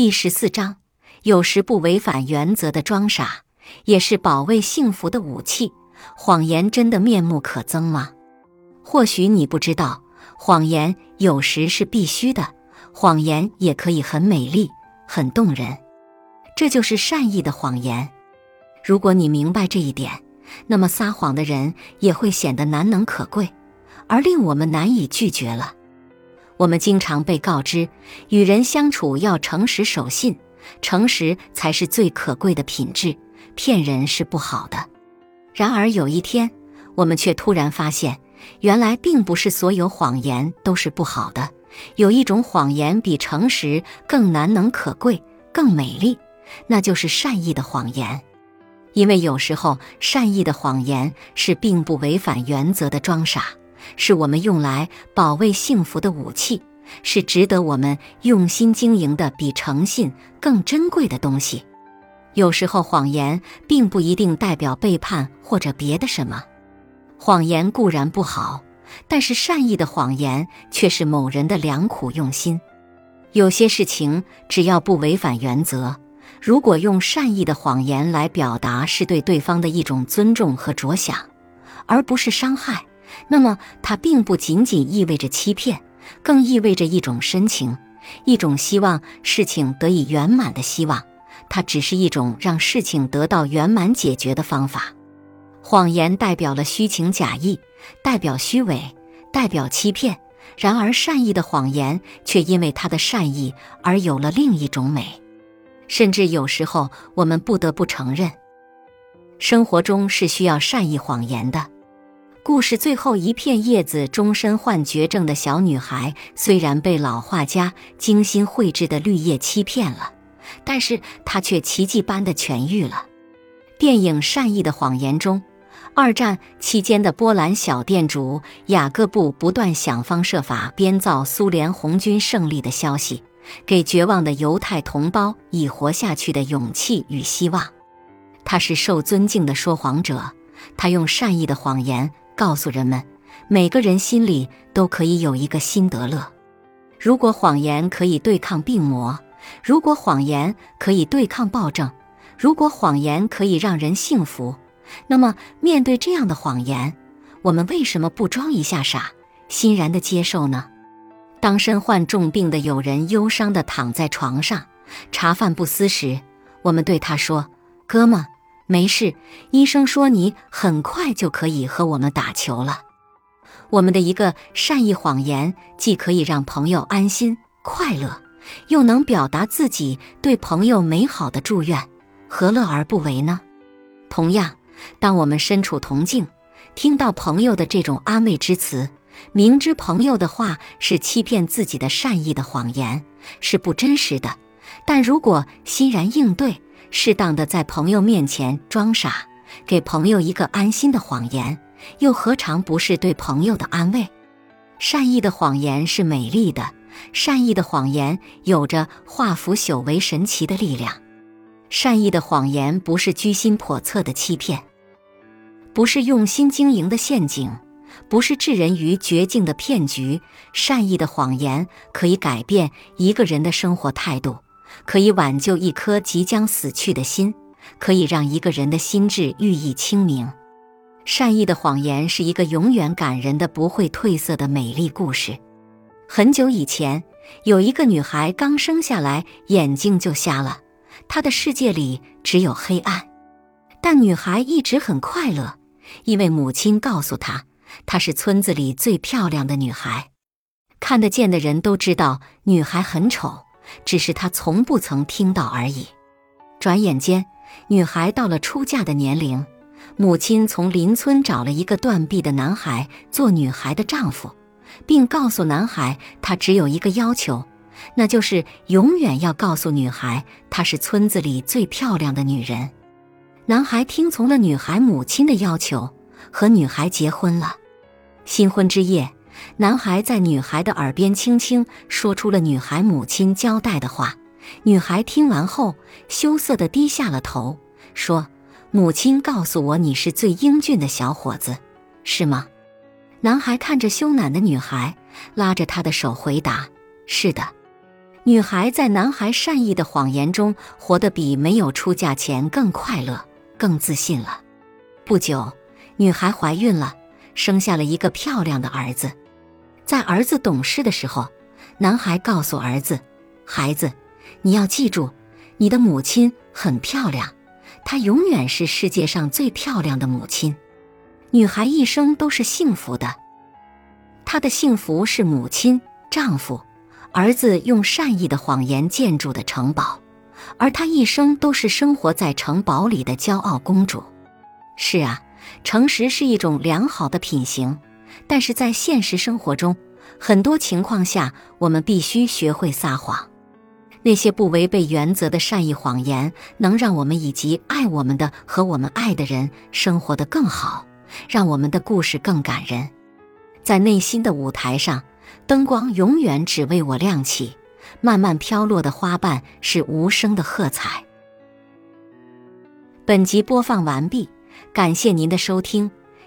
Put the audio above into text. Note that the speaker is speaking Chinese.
第十四章，有时不违反原则的装傻，也是保卫幸福的武器。谎言真的面目可憎吗？或许你不知道，谎言有时是必须的，谎言也可以很美丽、很动人。这就是善意的谎言。如果你明白这一点，那么撒谎的人也会显得难能可贵，而令我们难以拒绝了。我们经常被告知，与人相处要诚实守信，诚实才是最可贵的品质，骗人是不好的。然而有一天，我们却突然发现，原来并不是所有谎言都是不好的。有一种谎言比诚实更难能可贵、更美丽，那就是善意的谎言。因为有时候，善意的谎言是并不违反原则的装傻。是我们用来保卫幸福的武器，是值得我们用心经营的比诚信更珍贵的东西。有时候，谎言并不一定代表背叛或者别的什么。谎言固然不好，但是善意的谎言却是某人的良苦用心。有些事情只要不违反原则，如果用善意的谎言来表达，是对对方的一种尊重和着想，而不是伤害。那么，它并不仅仅意味着欺骗，更意味着一种深情，一种希望事情得以圆满的希望。它只是一种让事情得到圆满解决的方法。谎言代表了虚情假意，代表虚伪，代表欺骗。然而，善意的谎言却因为它的善意而有了另一种美。甚至有时候，我们不得不承认，生活中是需要善意谎言的。故事最后一片叶子，终身患绝症的小女孩，虽然被老画家精心绘制的绿叶欺骗了，但是她却奇迹般的痊愈了。电影《善意的谎言》中，二战期间的波兰小店主雅各布不断想方设法编造苏联红军胜利的消息，给绝望的犹太同胞以活下去的勇气与希望。他是受尊敬的说谎者，他用善意的谎言。告诉人们，每个人心里都可以有一个辛德勒。如果谎言可以对抗病魔，如果谎言可以对抗暴政，如果谎言可以让人幸福，那么面对这样的谎言，我们为什么不装一下傻，欣然的接受呢？当身患重病的友人忧伤的躺在床上，茶饭不思时，我们对他说：“哥们。”没事，医生说你很快就可以和我们打球了。我们的一个善意谎言，既可以让朋友安心快乐，又能表达自己对朋友美好的祝愿，何乐而不为呢？同样，当我们身处同境，听到朋友的这种安慰之词，明知朋友的话是欺骗自己的善意的谎言，是不真实的，但如果欣然应对。适当的在朋友面前装傻，给朋友一个安心的谎言，又何尝不是对朋友的安慰？善意的谎言是美丽的，善意的谎言有着化腐朽为神奇的力量。善意的谎言不是居心叵测的欺骗，不是用心经营的陷阱，不是置人于绝境的骗局。善意的谎言可以改变一个人的生活态度。可以挽救一颗即将死去的心，可以让一个人的心智寓意清明。善意的谎言是一个永远感人的、不会褪色的美丽故事。很久以前，有一个女孩刚生下来，眼睛就瞎了，她的世界里只有黑暗。但女孩一直很快乐，因为母亲告诉她，她是村子里最漂亮的女孩。看得见的人都知道，女孩很丑。只是他从不曾听到而已。转眼间，女孩到了出嫁的年龄，母亲从邻村找了一个断臂的男孩做女孩的丈夫，并告诉男孩，他只有一个要求，那就是永远要告诉女孩，她是村子里最漂亮的女人。男孩听从了女孩母亲的要求，和女孩结婚了。新婚之夜。男孩在女孩的耳边轻轻说出了女孩母亲交代的话。女孩听完后，羞涩地低下了头，说：“母亲告诉我你是最英俊的小伙子，是吗？”男孩看着羞赧的女孩，拉着她的手回答：“是的。”女孩在男孩善意的谎言中活得比没有出嫁前更快乐、更自信了。不久，女孩怀孕了，生下了一个漂亮的儿子。在儿子懂事的时候，男孩告诉儿子：“孩子，你要记住，你的母亲很漂亮，她永远是世界上最漂亮的母亲。”女孩一生都是幸福的，她的幸福是母亲、丈夫。儿子用善意的谎言建筑的城堡，而她一生都是生活在城堡里的骄傲公主。是啊，诚实是一种良好的品行，但是在现实生活中，很多情况下我们必须学会撒谎。那些不违背原则的善意谎言，能让我们以及爱我们的和我们爱的人生活得更好，让我们的故事更感人。在内心的舞台上。灯光永远只为我亮起，慢慢飘落的花瓣是无声的喝彩。本集播放完毕，感谢您的收听，